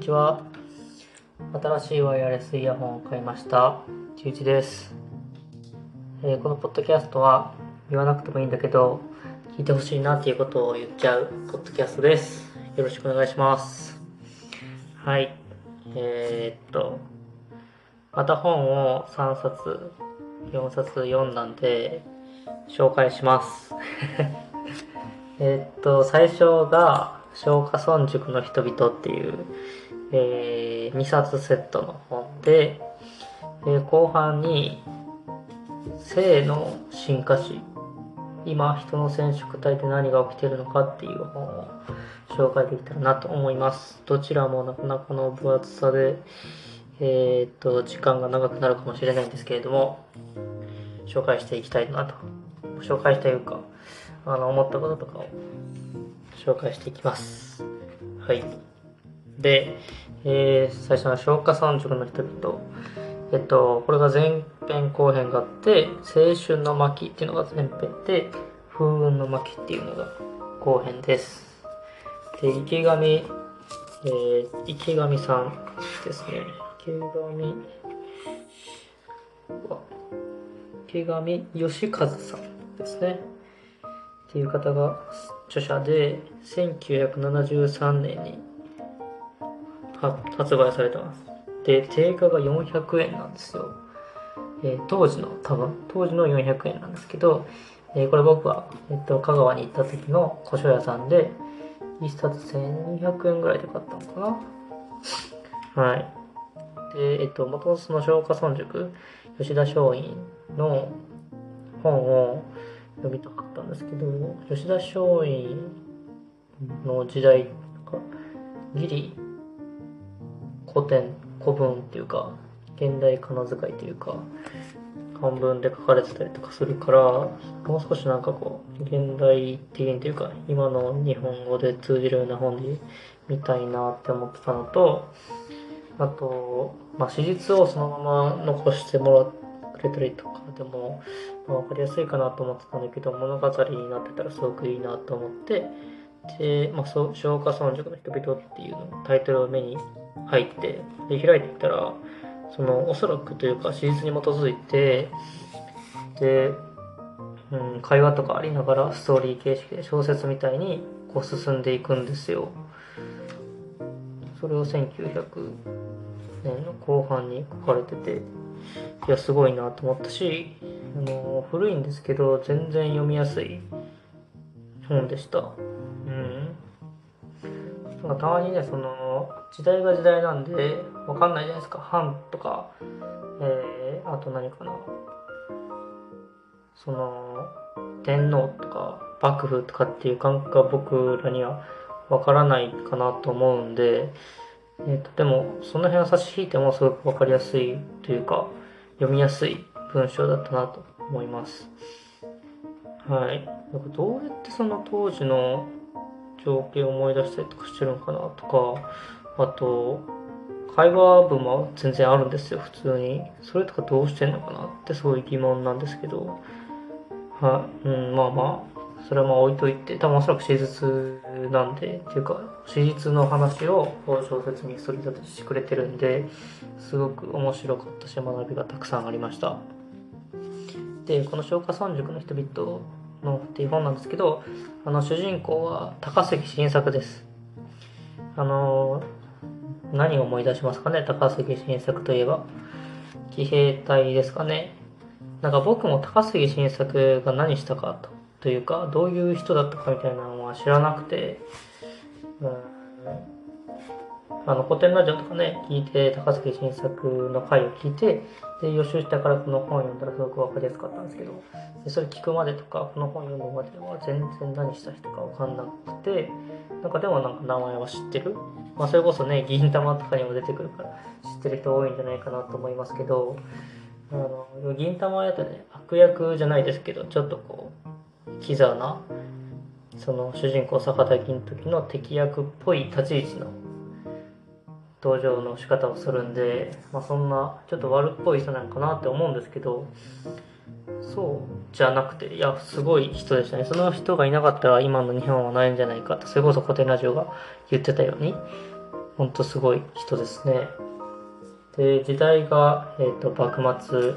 にちは。新しいワイヤレスイヤホンを買いました。ちゅうちです、えーこのポッドキャストは言わなくてもいいんだけど、聞いてほしいなっていうことを言っちゃうポッドキャストです。よろしくお願いします。はい。えーっと、また本を3冊、4冊読んだんで、紹介します。えっと、最初が、松下村塾の人々っていう、え2冊セットの本で、えー後半に、性の進化史、今人の染色体で何が起きてるのかっていう本を紹介できたらなと思います。どちらもなかなかの分厚さで、えーっと、時間が長くなるかもしれないんですけれども、紹介していきたいなと。紹介というか、あの、思ったこととかを紹介していきます。はい。で、えー最初の消化村塾の人々。えっと、これが前編後編があって、青春の巻っていうのが前編で、風雲の巻っていうのが後編です。で、池上、えー池上さんですね。池上、うわ池上義和さんですね。っていう方が著者で、1973年に発売されてます。で、定価が400円なんですよ。えー当時の、多分、当時の400円なんですけど、えーこれ僕は、えっと、香川に行った時の古書屋さんで、1冊1200円ぐらいで買ったのかなはい。で、えっと、元々その松下村塾、吉田松陰の本を読みたかったんですけど、吉田松陰の時代、ギリ古典、古文っていうか、現代仮名遣いというか、漢文で書かれてたりとかするから、もう少しなんかこう、現代的にというか、今の日本語で通じるような本で見たいなって思ってたのと、あと、まあ、史実をそのまま残してもらってくれたりとかでも、まあ、分かりやすいかなと思ってたんだけど、物語になってたらすごくいいなと思って、で、まあ、消化村塾の人々っていうのタイトルを目に入って、で、開いていったら、その、おそらくというか、史実に基づいて、で、うん、会話とかありながら、ストーリー形式で小説みたいに、こう進んでいくんですよ。それを1900年の後半に書かれてて、いや、すごいなと思ったし、あの、古いんですけど、全然読みやすい本でした。うん。なんかたまにね、その、時代が時代なんで、わかんないじゃないですか。藩とか、えー、あと何かな。その、天皇とか、幕府とかっていう感覚が僕らにはわからないかなと思うんで、えーと、でも、その辺を差し引いてもすごくわかりやすいというか、読みやすい文章だったなと思います。はい。なんかどうやってその当時の情景を思い出したりとかしてるのかなとか、あと、会話文も全然あるんですよ、普通に。それとかどうしてんのかなってすごいう疑問なんですけど、は、うん、まあまあ、それはまあ置いといて、多分おそらく史実なんで、っていうか、史実の話を小説にすり立てしてくれてるんで、すごく面白かったし、学びがたくさんありました。で、この消化村塾の人々のっていう本なんですけど、あの主人公は高杉晋作です。あの、何を思い出しますかね、高杉晋作といえば。騎兵隊ですかね？なんか僕も高杉晋作が何したかとというか、どういう人だったかみたいなのは知らなくて、あの古典ラジオとかね、聞いて、高杉晋作の回を聞いて、で、予習したからこの本を読んだらすごくわかりやすかったんですけど、でそれ聞くまでとか、この本読むまでは全然何した人かわかんなくて、なんかでもなんか名前は知ってる？まあそれこそね、銀玉とかにも出てくるから知ってる人多いんじゃないかなと思いますけど、あの、銀玉やとね、悪役じゃないですけど、ちょっとこう、キザな、その主人公坂田銀時の敵役っぽい立ち位置の登場の仕方をするんで、まあ、そんなちょっと悪っぽい人なのかなって思うんですけどそうじゃなくていやすごい人でしたねその人がいなかったら今の日本はないんじゃないかとそれこそ古典ラジオが言ってたようにほんとすごい人ですね。で、時代が、えっ、と、幕末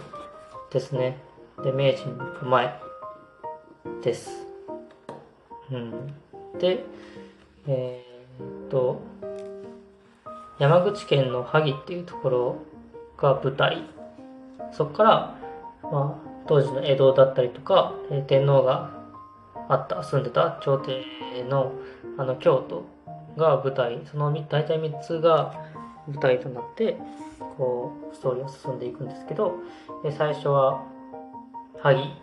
ですね。で、明治に行く前です。うん。で、えー、っと、山口県の萩っていうところが舞台。そこから、まあ、当時の江戸だったりとか、天皇があった、住んでた朝廷のあの京都が舞台、その大体3つが舞台となって、こう、ストーリーを進んでいくんですけど、最初は、萩、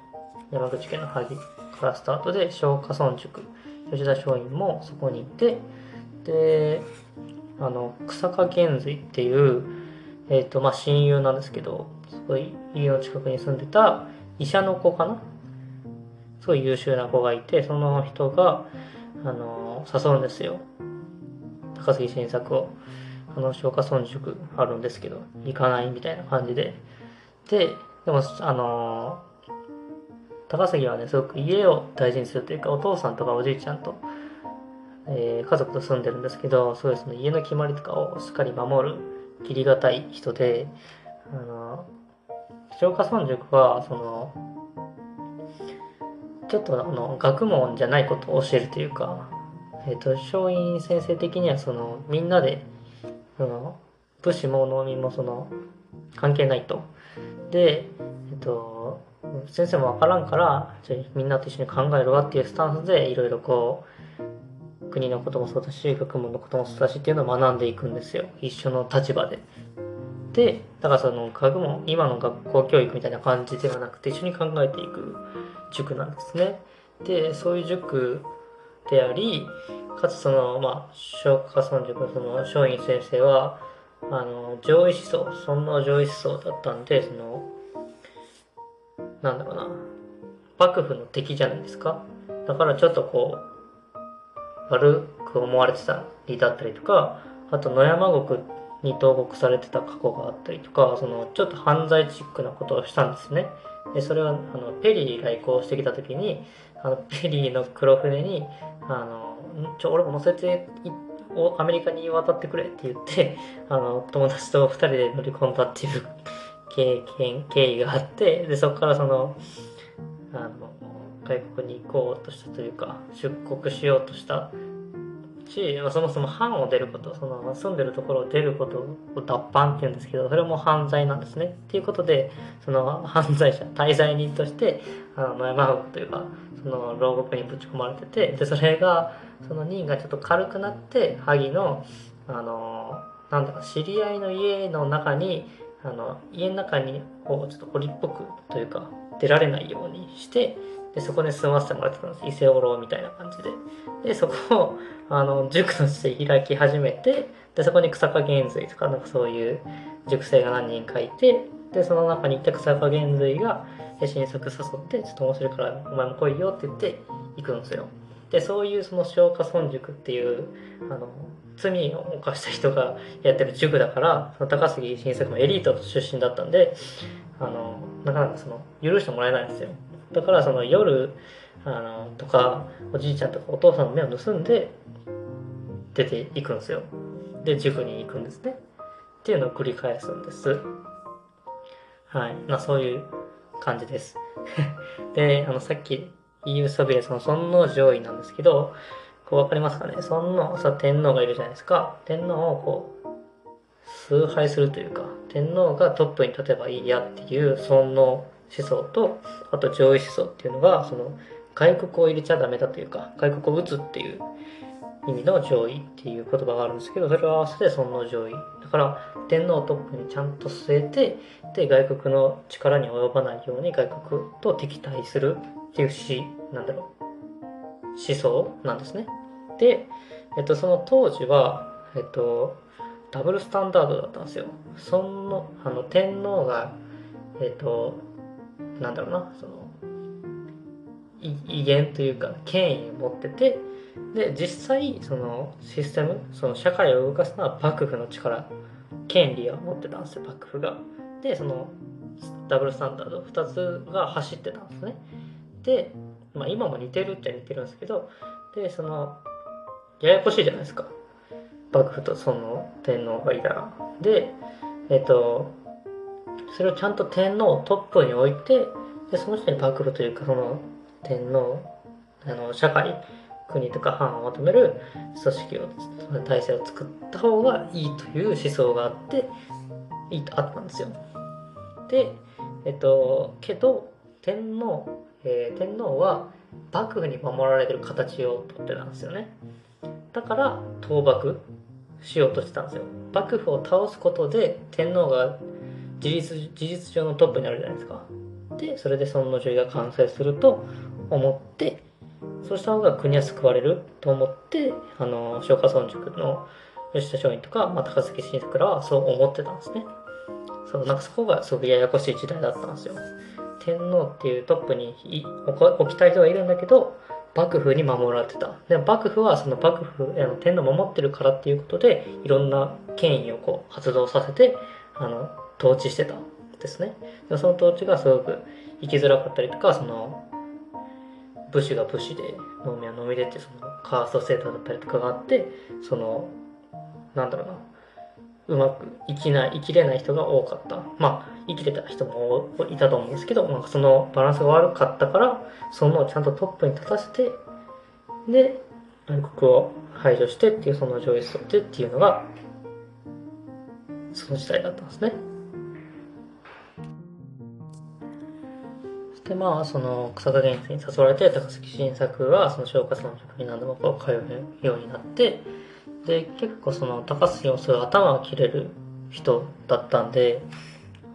山口県の萩からスタートで、松下村塾、吉田松陰もそこにいて、で、あの、草加玄瑞っていう、え、ー、と、まあ、親友なんですけど、すごい家の近くに住んでた医者の子かな？すごい優秀な子がいて、その人が、あの、誘うんですよ。高杉晋作を。あの、松下村塾あるんですけど、行かないみたいな感じで。で、でも、あの高杉はね、すごく家を大事にするというか、お父さんとかおじいちゃんと、えー、家族と住んでるんですけど、そうですね、家の決まりとかをしっかり守る、切りがたい人で、あの、松下村塾は、その、ちょっとあの、学問じゃないことを教えるというか、えっ、ー、と、松陰先生的には、その、みんなで、その、武士も農民もその、関係ないと。で、えっ、と、先生もわからんからじゃみんなと一緒に考えるわっていうスタンスでいろいろこう国のこともそうだし学問のこともそうだしっていうのを学んでいくんですよ一緒の立場で。でだからその学問今の学校教育みたいな感じではなくて一緒に考えていく塾なんですね。でそういう塾でありかつそのまあ松下村塾のその松陰先生はあの上位思想尊王上位思想だったんでそのなんだろうな、幕府の敵じゃないですか。だからちょっとこう、悪く思われてたりだったりとか、あと野山国に投獄されてた過去があったりとか、そのちょっと犯罪チックなことをしたんですね。で、それは、あの、ペリー来航してきた時に、あの、ペリーの黒船に、あの、ちょ、俺も乗せてアメリカに渡ってくれって言って、あの、友達と二人で乗り込んだっていう経験、経緯があって、で、そこからその、あの、外国に行こうとしたというか、出国しようとしたし、そもそも藩を出ること、その住んでるところを出ることを脱藩って言うんですけど、それも犯罪なんですね。っていうことで、その犯罪者、滞在人として、あの、山国というか、その牢獄にぶち込まれてて、で、それが、その任がちょっと軽くなって、萩の、あの、なんだか、知り合いの家の中に、あの家の中にこうちょっと堀っぽくというか出られないようにしてでそこで住ませてもらってたんです。伊勢おろみたいな感じで。でそこをあの塾として開き始めてでそこに草加玄瑞とかなんかそういう塾生が何人かいてでその中にいた草加玄瑞が新作誘ってちょっと面白いからお前も来いよって言って行くんですよ。でそういうその松下村塾っていうあの罪を犯した人がやってる塾だから、その高杉晋作もエリート出身だったんで、あの、なかなかその、許してもらえないんですよ。だからその夜、あの、とか、おじいちゃんとかお父さんの目を盗んで、出ていくんですよ。で、塾に行くんですね。っていうのを繰り返すんです。はい。まあそういう感じです。で、あの、さっき、EU ソビエトの尊王上位なんですけど、こうわかりますかね？尊王、さ、天皇がいるじゃないですか。天皇をこう、崇拝するというか、天皇がトップに立てばいいやっていう尊王思想と、あと上位思想っていうのが、その、外国を入れちゃダメだというか、外国を打つっていう意味の上位っていう言葉があるんですけど、それを合わせて尊王上位。だから、天皇をトップにちゃんと据えて、で、外国の力に及ばないように外国と敵対するっていう詩、なんだろう、思想なんですね。で、えっと、その当時は、えっと、ダブルスタンダードだったんですよ。その、あの、天皇が、えっと、なんだろうな、その、威厳というか、権威を持ってて、で、実際、そのシステム、その社会を動かすのは幕府の力、権利を持ってたんですよ、幕府が。で、その、ダブルスタンダード、2つが走ってたんですね。で、まあ今も似てるっちゃ似てるんですけど、で、その、ややこしいじゃないですか。幕府とその天皇がいたら。で、えっ、と、それをちゃんと天皇トップに置いて、で、その人に幕府というか、その天皇、あの、社会、国とか藩をまとめる組織を、体制を作った方がいいという思想があって、いいとあったんですよ。で、えっと、けど、天皇、えー、天皇は幕府に守られてる形をとってたんですよね。だから、倒幕しようとしてたんですよ。幕府を倒すことで天皇が事実事実上のトップになるじゃないですか。で、それで尊の順位が完成すると思って、そうした方が国は救われると思って、あの、松下村塾の吉田松陰とか、まあ、高杉晋作らはそう思ってたんですね。そう、なんかそこがすごくややこしい時代だったんですよ。天皇っていうトップに置きたい人がいるんだけど、幕府に守られてた。で、幕府はその幕府、あの天皇を守ってるからっていうことで、いろんな権威をこう発動させて、あの、統治してたんですね。でその統治がすごく生きづらかったりとか、その、武士が武士で、農民は農民でって、その、カースト制度だったりとかがあって、その、なんだろうな、うまく生きない、生きれない人が多かった。まあ、生きてた人もいたと思うんですけど、なんかそのバランスが悪かったから、そのちゃんとトップに立たせて、で、外国を排除してっていう、その上位取ってっていうのが、その時代だったんですね。そしてまあ、その草加源氏に誘われて、高杉晋作は、その松下村塾に何度もこう通うようになって、で、結構その高杉もすごい頭が切れる人だったんで、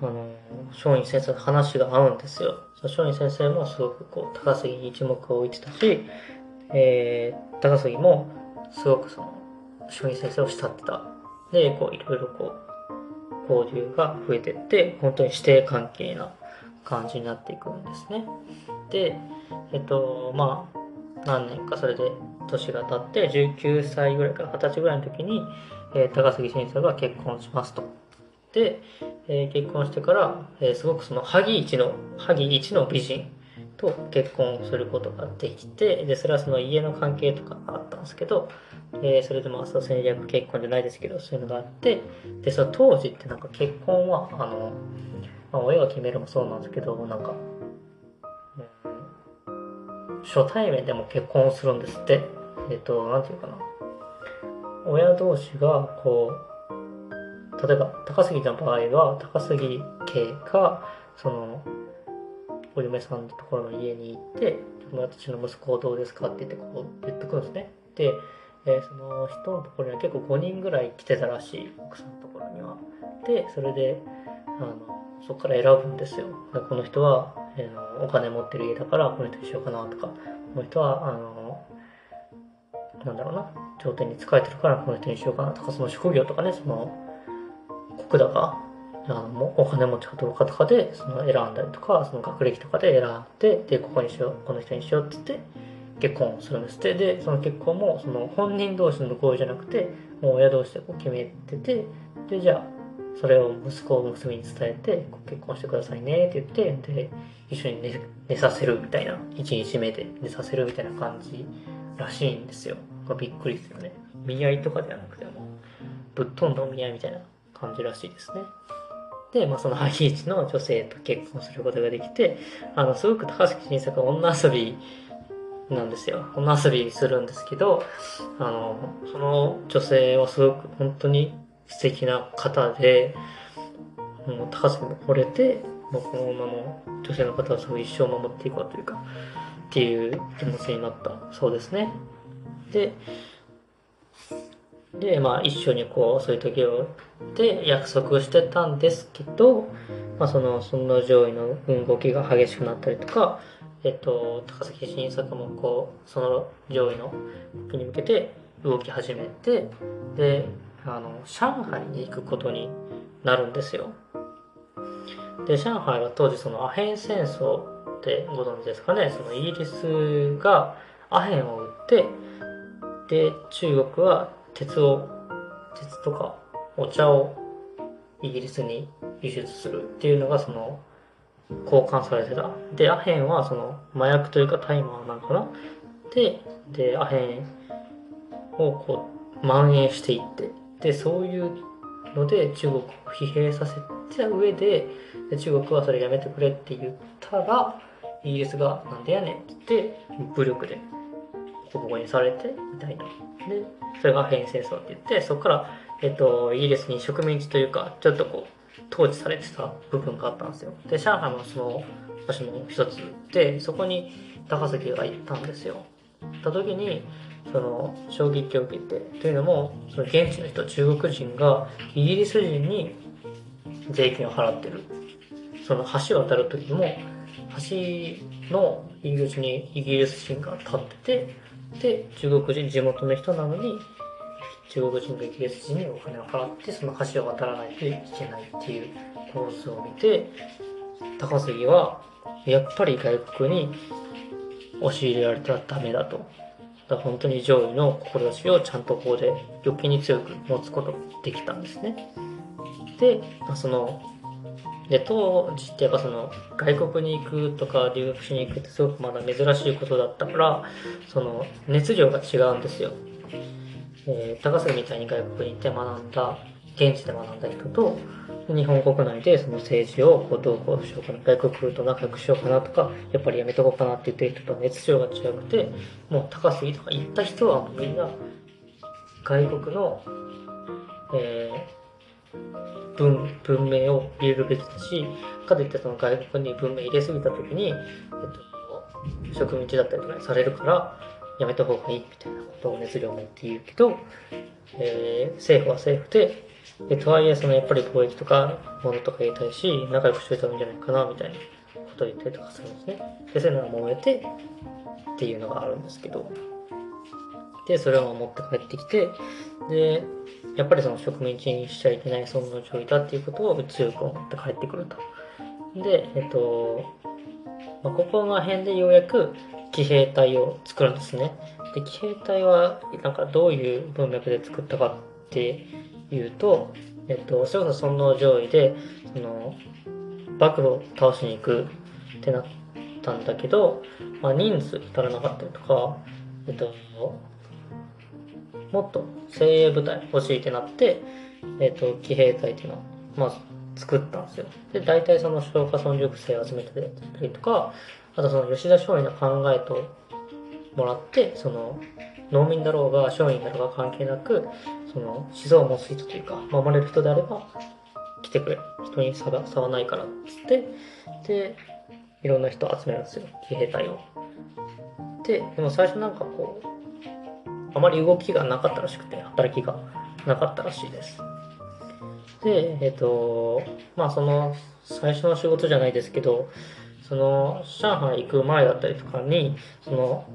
あの、松陰先生の話が合うんですよ。松陰先生もすごくこう、高杉に一目を置いてたし、えー、高杉もすごくその、松陰先生を慕ってた。で、こう、いろいろこう、交流が増えてって、本当に師弟関係な感じになっていくんですね。で、えっと、まあ、何年かそれで年が経って19歳ぐらいから20歳ぐらいの時に、えー、高杉晋作が結婚しますと。で、えー、結婚してから、えー、すごくその萩一の萩一の美人と結婚することができてでそれはその家の関係とかあったんですけど、え、それでまあ戦略結婚じゃないですけどそういうのがあってでその当時ってなんか結婚はあの、まあ、親が決めるもそうなんですけどなんか初対面でも結婚するんですって。えっ、と、なんていうかな。親同士が、こう、例えば、高杉の場合は、高杉家が、その、お嫁さんのところの家に行って、私の息子をどうですか？って言って、こう、言ってくるんですね。で、えー、その人のところには結構5人ぐらい来てたらしい、奥さんのところには。で、それで、あの、そこから選ぶんですよ。この人は、えー、お金持ってる家だからこの人にしようかなとか、この人は、あの、なんだろうな、頂点に仕えてるからこの人にしようかなとか、その職業とかね、その、国高、あの、お金持ちかどうかとかで、その選んだりとか、その学歴とかで選んで、で、ここにしよう、この人にしようって言って、結婚するんですって。で、その結婚も、その本人同士の合意じゃなくて、もう親同士でこう決めてて、で、じゃあ、それを息子を娘に伝えて、結婚してくださいねって言って、で、一緒に寝寝させるみたいな、一日目で寝させるみたいな感じらしいんですよ。びっくりですよね。見合いとかではなくても、ぶっ飛んだお見合いみたいな感じらしいですね。で、まあ、そのハイチの女性と結婚することができて、あの、すごく高杉晋作は女遊びなんですよ。女遊びするんですけど、あの、その女性はすごく本当に素敵な方で、もう高杉も惚れて、もうこの女の女性の方はすごい一生守っていこうというか、っていう気持ちになったそうですね。で、で、まあ一緒にこう、そういう時を、で約束してたんですけど、まあその、その上位の動きが激しくなったりとか、えっと、高崎新作もこう、その上位の動きに向けて動き始めて、で、あの、上海に行くことになるんですよ。で、上海は当時そのアヘン戦争ってご存知ですかね、そのイギリスがアヘンを売って、で、中国は鉄を、鉄とかお茶をイギリスに輸出するっていうのがその交換されてた。で、アヘンはその麻薬というか大麻なんかな？で、で、アヘンをこう蔓延していってでそういうので中国を疲弊させた上でで中国はそれやめてくれって言ったらイギリスが「なんでやねん」って言って武力でボコボコにされてみたいな。でそれが変異戦争って言ってそこから、えっと、イギリスに植民地というかちょっとこう統治されてた部分があったんですよ。で上海もその場所の一つでそこに高杉が行ったんですよ。行った時にその衝撃を受けてというのもその現地の人中国人がイギリス人に税金を払ってるその橋を渡る時も橋の入り口にイギリス人が立っててで中国人地元の人なのに中国人がイギリス人にお金を払ってその橋を渡らないといけないっていう構図を見て高杉はやっぱり外国に押し入れられてはダメだと。だ本当に上位の志をちゃんとここで余計に強く持つことができたんですね。で、まあその、で、当時ってやっぱその外国に行くとか留学しに行くってすごくまだ珍しいことだったから、その熱量が違うんですよ。えー、高杉みたいに外国に行って学んだ、現地で学んだ人と、日本国内でその政治をこうどうこうしようかな、外国と仲良くしようかなとか、やっぱりやめとこうかなって言ってる人とは熱量が違くて、もう高杉とか行った人はもうみんな外国の、えー、文、文明を入れるべきだし、かといってその外国に文明入れすぎた時に、えっと、植民地だったりとかにされるから、やめた方がいいみたいなことを熱量を持って言うけど、えー、政府は政府で、で、とはいえ、そのやっぱり貿易とか、物とか言いたいし、仲良くしといた方がいいんじゃないかな、みたいなことを言ったりとかするんですね。で、そういうのが揉めて、っていうのがあるんですけど。で、それを持って帰ってきて、で、やっぱりその植民地にしちゃいけない尊の上位だっていうことを強く思って帰ってくると。で、えっと、まあ、ここの辺でようやく騎兵隊を作るんですね。で、騎兵隊は、なんかどういう文脈で作ったかっていうと、えっと、それこそ尊皇上位で、その、幕府を倒しに行くってなったんだけど、まあ、人数足らなかったりとか、えっと、もっと精鋭部隊欲しいってなって、えっと、騎兵隊っていうのを、まず作ったんですよ。で、大体その消化村塾生を集めてたりとか、あとその吉田松陰の考えともらって、その、農民だろうが商人だろうが関係なく、その、思想を持つ人というか、守れる人であれば、来てくれ。人に差が、差はないから、つって、で、いろんな人集めるんですよ。騎兵隊を。で、でも最初なんかこう、あまり動きがなかったらしくて、働きがなかったらしいです。で、えっ、と、まあその、最初の仕事じゃないですけど、その、上海行く前だったりとかに、その、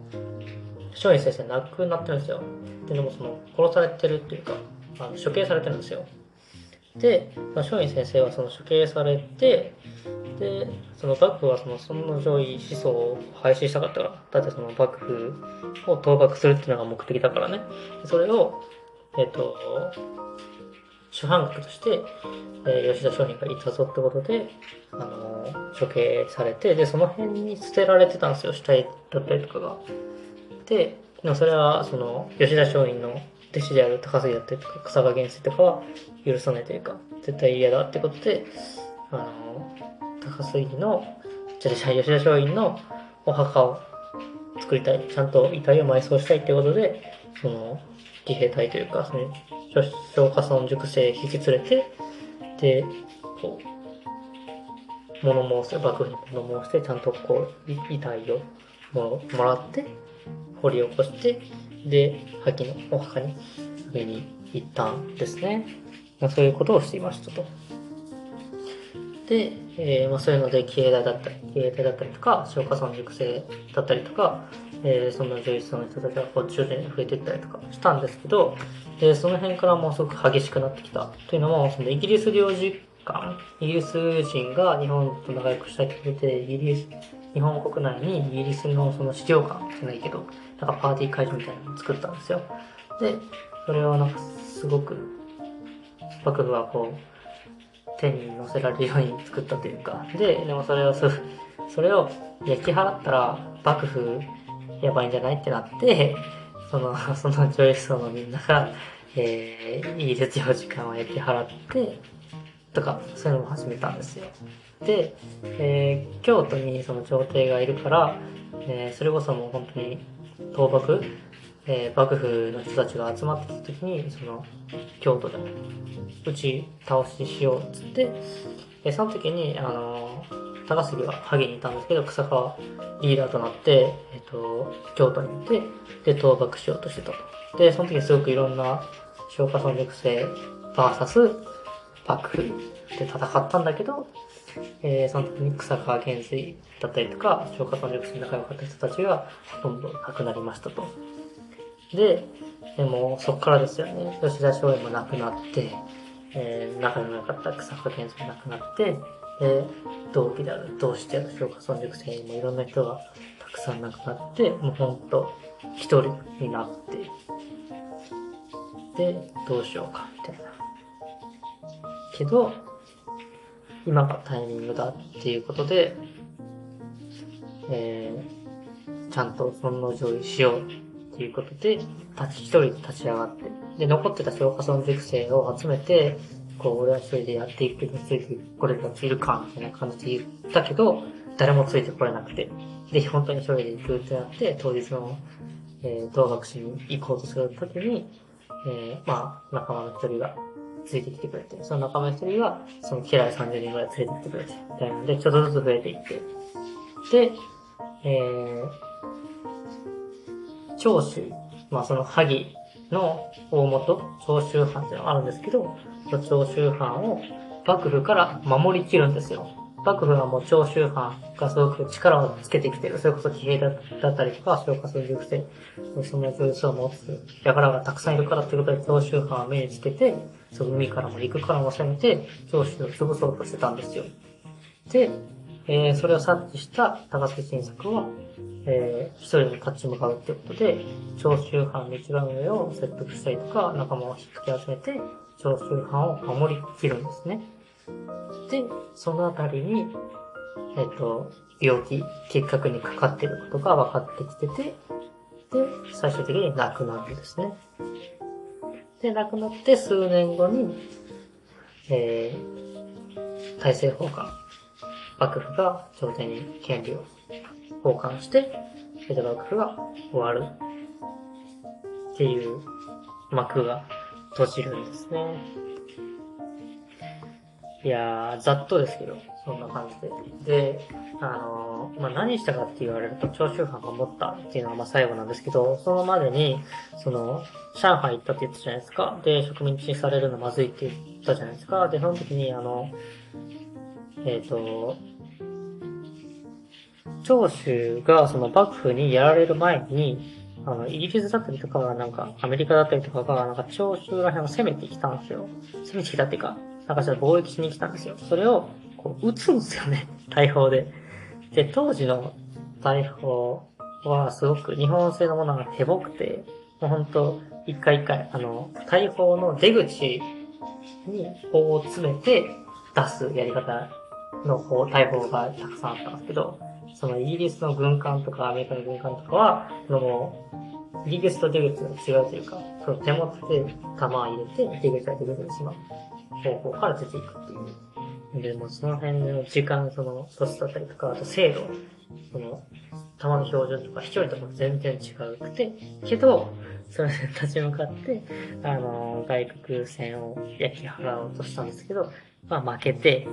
松陰先生亡くなってるんですよ。っていうのも、その、殺されてるっていうか、あの処刑されてるんですよ。で、松陰先生はその処刑されて、で、その幕府はその尊の上位思想を廃止したかったから、だってその幕府を倒幕するっていうのが目的だからね。それを、えっ、と、主犯格として、えー、吉田松陰がいたぞってことで、あのー、処刑されて、で、その辺に捨てられてたんですよ、死体だったりとかが。で、でもそれは、その、吉田松陰の弟子である高杉だったりとか、草場元帥とかは許さないというか、絶対嫌だってことで、あの、高杉の、じゃ吉田松陰のお墓を作りたい。ちゃんと遺体を埋葬したいってことで、その、騎兵隊というか、その、消化村塾生引き連れて、で、こう、物申す、幕府に物申して、ちゃんとこう、遺体をももらって、掘り起こして、で、覇気のお墓に上に行ったんですね。まあ、そういうことをしていましたと。で、えー、まあ、そういうので、騎兵隊だったり、騎兵隊だったりとか、消化村塾生だったりとか、えー、そんな11歳の人たちがこう徐々に増えていったりとかしたんですけど、えー、その辺からもうすごく激しくなってきた。というのも、そのイギリス領事館、イギリス人が日本と仲良くしたいって言って、イギリス、日本国内にイギリスのその資料館じゃないけど、なんかパーティー会場みたいなのを作ったんですよ。で、それをなんかすごく、幕府はこう、手に乗せられるように作ったというか、で、でもそれを、それを焼き払ったら幕府やばいんじゃないってなって、その、その女優層のみんなが、えー、いい術用時間を得て払って、とか、そういうのも始めたんですよ。で、えー、京都にその朝廷がいるから、えー、それこそもう本当に倒幕、えー、幕府の人たちが集まってきた時に、その、京都で打ち倒ししようっつって、で、その時に、あの、高杉は萩にいたんですけど、草川リーダーとなって、えっ、ー、と、京都に行って、で、倒幕しようとしてたと。で、その時すごくいろんな、消化村熟成 VS 幕府で戦ったんだけど、えー、その時に草川元帥だったりとか、消化村熟成仲良かった人たちがほとんど亡くなりましたと。で、でもそっからですよね、吉田松陰も亡くなって、えー、仲の良かった草加健も亡くなって、で、同期である、同志である消化村熟成にもいろんな人がたくさん亡くなって、もうほんと一人になって、で、どうしようか、みたいな。けど、今がタイミングだっていうことで、えー、ちゃんと尊の上位しようっていうことで、立ち、一人で立ち上がって、で、残ってた消化村熟成を集めて、こう、俺は一人でやっていくについてこれたちいるか、みたいな感じで言ったけど、誰もついてこれなくて、で、本当に一人で行くってなって、当日の、えー、同学士に行こうとするときに、えー、まあ、仲間の一人がついてきてくれて、その仲間一人が、その嫌い30人ぐらい連れてきてくれて、みたいなので、ちょっとずつ増えていって、で、えー、長州、まあその萩の大元、長州藩っていうのがあるんですけど、長州藩を幕府から守りきるんですよ。幕府はもう長州藩がすごく力をつけてきてる。それこそ騎兵だったりとか、消化する熟成、その技術を持つ輩がたくさんいるからっていうことで、長州藩は目につけて、その海からも陸からも攻めて、長州を潰そうとしてたんですよ。で、えー、それを察知した高杉晋作は、えー、一人で立ち向かうってことで、長州藩の一番上を説得したりとか、仲間を引っかき集めて、長州藩を守りきるんですね。で、そのあたりに、えっ、ー、と、病気、結核にかかっていることが分かってきてて、で、最終的に亡くなるんですね。で、亡くなって数年後に、えー、大政奉還。幕府が朝廷に権利を奉還して、江戸幕府が終わる。っていう幕が閉じるんですね。いやー、ざっとですけど、そんな感じで。で、あのー、まあ、何したかって言われると、長州藩が持ったっていうのがまあ最後なんですけど、そのまでに、その、上海行ったって言ったじゃないですか。で、植民地にされるのまずいって言ったじゃないですか。で、その時に、あの、えっ、ー、と、長州がその幕府にやられる前に、あの、イギリスだったりとかなんか、アメリカだったりとかが、なんか長州ら辺を攻めてきたんですよ。攻めてきたっていうか、なんかちょっと貿易しに来たんですよ。それを、こう、撃つんですよね。大砲で。で、当時の大砲はすごく日本製のものが手ぼくて、もうほんと、一回一回、あの、大砲の出口に砲を詰めて出すやり方の砲、大砲がたくさんあったんですけど、そのイギリスの軍艦とかアメリカの軍艦とかは、その、イギリスと出口が違うというか、その手元で弾を入れて、出口が出口にしまう方向から出ていくっていう。で、もその辺の時間、その、コストだったりとか、あと精度、その、弾の標準とか飛距離とか全然違うくて、けど、それで立ち向かって、あの、外国船を焼き払おうとしたんですけど、まあ負けて、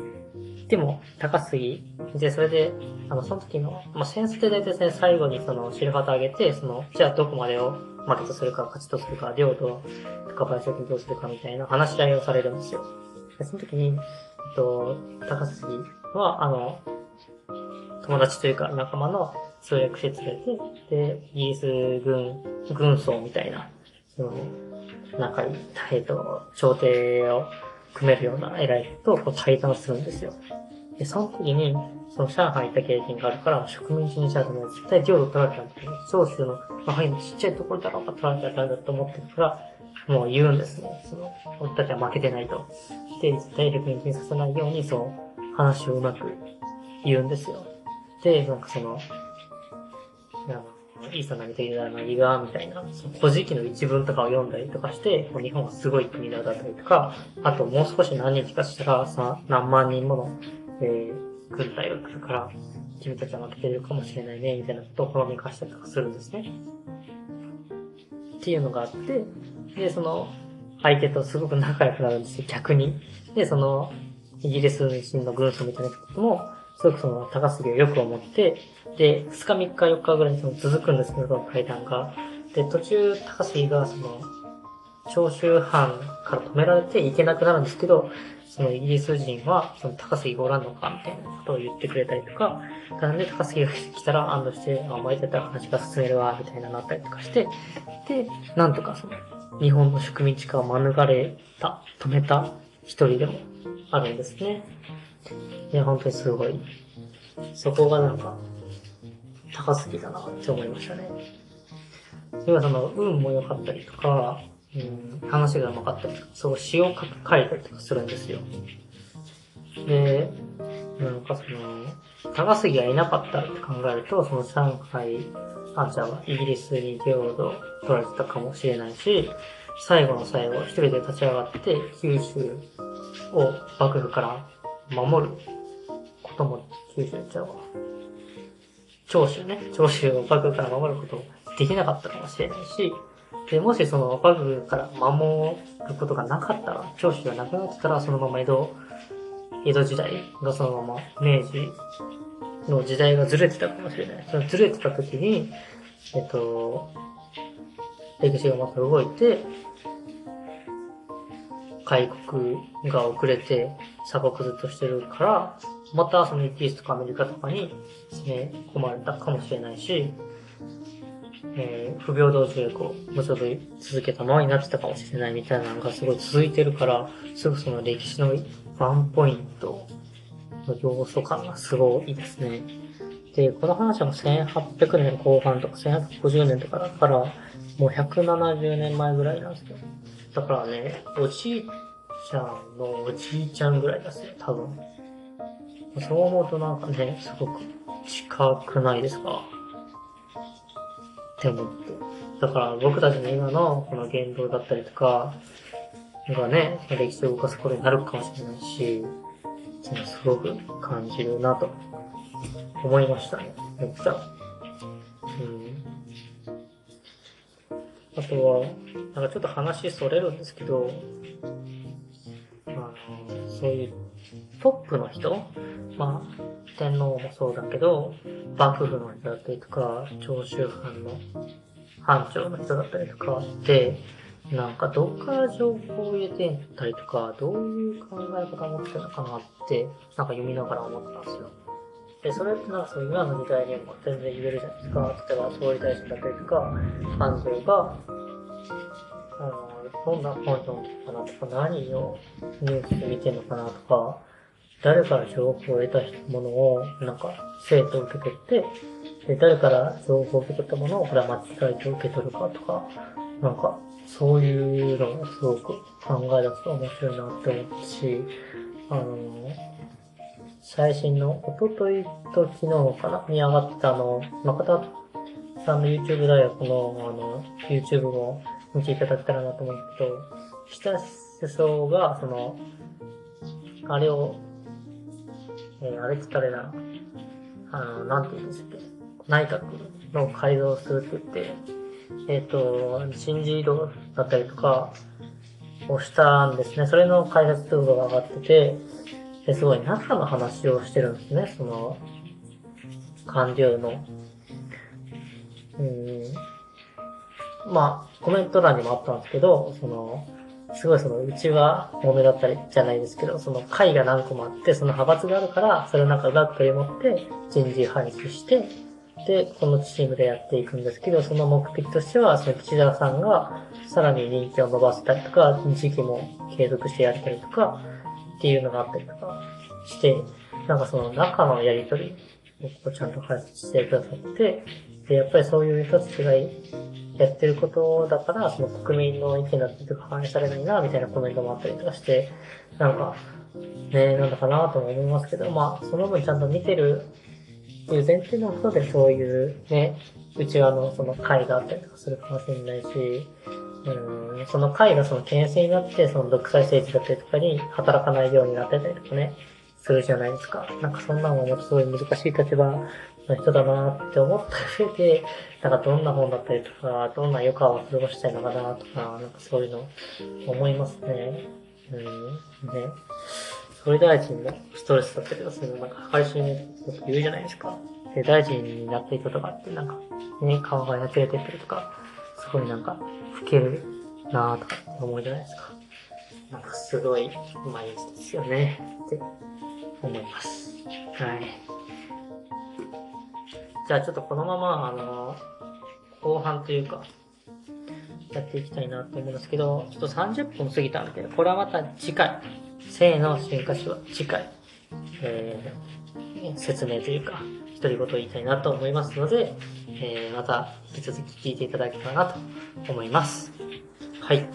でも、高杉。で、それで、あの、その時の、まあ、センスで大体ね、最後にその、白旗上げて、その、じゃあどこまでを負けとするか、勝ちとするか、領土、高林をどうするかみたいな話し合いをされるんですよ。で、その時に、えっと、高杉は、あの、友達というか仲間の通訳して連れて、で、イギリス軍、軍曹みたいな、その、仲いい、えっと、朝廷を組めるような偉い人とこう対談するんですよ。で、その時に、その上海行った経験があるから、植民地にしちゃうとね、絶対領土取られたんだよね。長州の、まあ、ちっちゃいところだろうか取られたらダメだと思ってるから、もう言うんですね。その、俺たちは負けてないと。で、絶対植民地にさせないように、そう、話をうまく言うんですよ。で、なんかその、イーサナミという名のが、みたいな、その古事記の一文とかを読んだりとかして、日本はすごい国だったりとか、あともう少し何日かしたら、さ、何万人もの、えー、軍隊が来るから、君たちは負けてるかもしれないね、みたいなことをほのめかしたりとかするんですね。っていうのがあって、で、その、相手とすごく仲良くなるんですよ、逆に。で、その、イギリス人の軍曹みたいなことも、すごくその、高杉をよく思って、で、2日3日4日ぐらいにその続くんですけど、階段が。で、途中、高杉がその、長州藩から止められて行けなくなるんですけど、そのイギリス人は、その高杉がおらんのかみたいなことを言ってくれたりとか、なんで高杉が来たら安堵して、あ、お前だったら話が進めるわ、みたいななったりとかして、で、なんとかその、日本の植民地化を免れた、止めた一人でもあるんですね。いや、本当にすごい。そこがなんか、高すぎだなって思いましたね。要はその、運も良かったりとか、うん、話が上手かったりとか、そう、詩を書いたりとかするんですよ。で、なんかその、高杉がいなかったって考えると、その上海、あ、じゃあ、イギリスに領土取られてたかもしれないし、最後の最後、一人で立ち上がって、九州を幕府から守ることも、九州ちゃうわ。長州ね、長州を幕府から守ることもできなかったかもしれないし、で、もしその幕府から守ることがなかったら、長州がなくなってたら、そのまま江戸、江戸時代がそのまま明治の時代がずれてたかもしれない。そのずれてた時に、えっと、歴史がまた動いて、開国が遅れて鎖国ずっとしてるから、またそのイギリスとかアメリカとかに攻め込まれたかもしれないし、えー、不平等条約を結び続けたままになってたかもしれないみたいなのがすごい続いてるから、すぐその歴史のワンポイントの要素感がすごいですね。で、この話は1800年後半とか1850年とかだから、もう170年前ぐらいなんですよ。だからね、おじいちゃんのおじいちゃんぐらいですよ、多分。そう思うとなんかね、すごく近くないですか？って思って。だから僕たちの今のこの言動だったりとか、がね、歴史を動かすことになるかもしれないし、すごく感じるなと思いましたね。めっちゃ。うん。あとは、なんかちょっと話それるんですけど、あの、そういうトップの人？まあ、天皇もそうだけど、幕府の人だったりとか、長州藩の藩長の人だったりとかで、なんかどっから情報を入れてたりとか、どういう考え方を持ってるのかなって、なんか読みながら思ったんですよ。で、それってなんかそう今の時代にも全然言えるじゃないですか。例えば総理大臣だったりとか、藩長が、あの、どんな本読んでるかなとか、何をニュースで見てるのかなとか、誰から情報を得たものを、なんか、生徒受け取って、で、誰から情報を受け取ったものを、これは間違えて受け取るかとか、なんか、そういうのがすごく考え出すと面白いなって思ったし、あの、最新の、おとといと昨日かなに上がったあの、中田さんの YouTube 大学の、あの、YouTube も見ていただけたらなと思うけど、岸田首相が、その、あれをえー、あれって誰だあの、なんて言うんですっけ内閣の改造をするって言って、えっ、ー、と、人事異動だったりとかをしたんですね。それの開発動画が上がってて、ですごい中の話をしてるんですね。その、官僚の。うん。まあ、コメント欄にもあったんですけど、その、すごいその、うちは多めだったりじゃないですけど、その会が何個もあって、その派閥があるから、それの中が取り持って人事配置して、で、このチームでやっていくんですけど、その目的としては、その岸田さんがさらに人気を伸ばせたりとか、時期も継続してやったりとか、っていうのがあったりとかして、なんかその中のやりとりをちゃんと解説してくださって、で、やっぱりそういう人たちがやってることだから、その国民の意見だったりとか反映されないな、みたいなコメントもあったりとかして、なんか、ね、なんだかなとも思いますけど、まあ、その分ちゃんと見てるっていう前提のことでそういうね、内側のその会があったりとかするかもしれないし、うん、その会がその牽制になって、その独裁政治だったりとかに働かないようになってたりとかね、するじゃないですか。なんかそんなのもすごい難しい立場の人だなって思った上で、なんかどんな本だったりとか、どんな余暇を過ごしたいのかなとか、なんかそういうの思いますね。うん、ね。総理大臣のストレスだったりとかするの、なんか配信よく言うじゃないですか。で、大臣になった人とかってなんか、ね、顔がやつれてったりとか、すごいなんか、老けるなぁとか思うじゃないですか。なんかすごい、毎日ですよね。って思います。はい。じゃあちょっとこのまま、あの、後半というか、やっていきたいなと思うんですけど、ちょっと30分過ぎたんで、これはまた次回、性の進化史は次回、えー、説明というか、独り言を言いたいなと思いますので、えー、また引き続き聞いていただけたらなと思います。はい。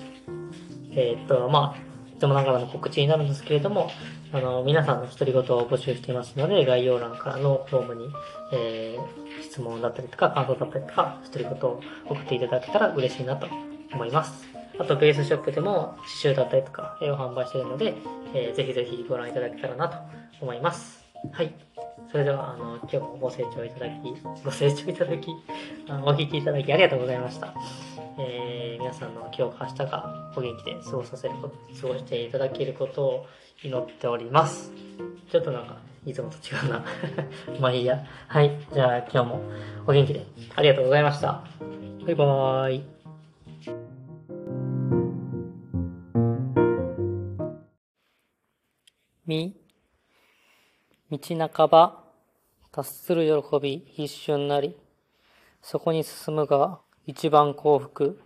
えーっと、まあ、いつもながらの告知になるんですけれども、あの、皆さんの独り言を募集していますので、概要欄からのフォームに、えー、質問だったりとか、感想だったりとか、独り言を送っていただけたら嬉しいなと思います。あと、ベースショップでも刺繍だったりとか、絵を販売しているので、えーぜひぜひご覧いただけたらなと思います。はい。それでは、あの、今日もご清聴いただき、ご清聴いただき、お聞きいただきありがとうございました。えー皆さんの今日か明日がお元気で過ごさせること、過ごしていただけることを祈っております。ちょっとなんか、いつもと違うな。まあいいや。はい。じゃあ今日もお元気でありがとうございました。バイバーイ。み、道半ば、達する喜び一瞬なり、そこに進むが一番幸福。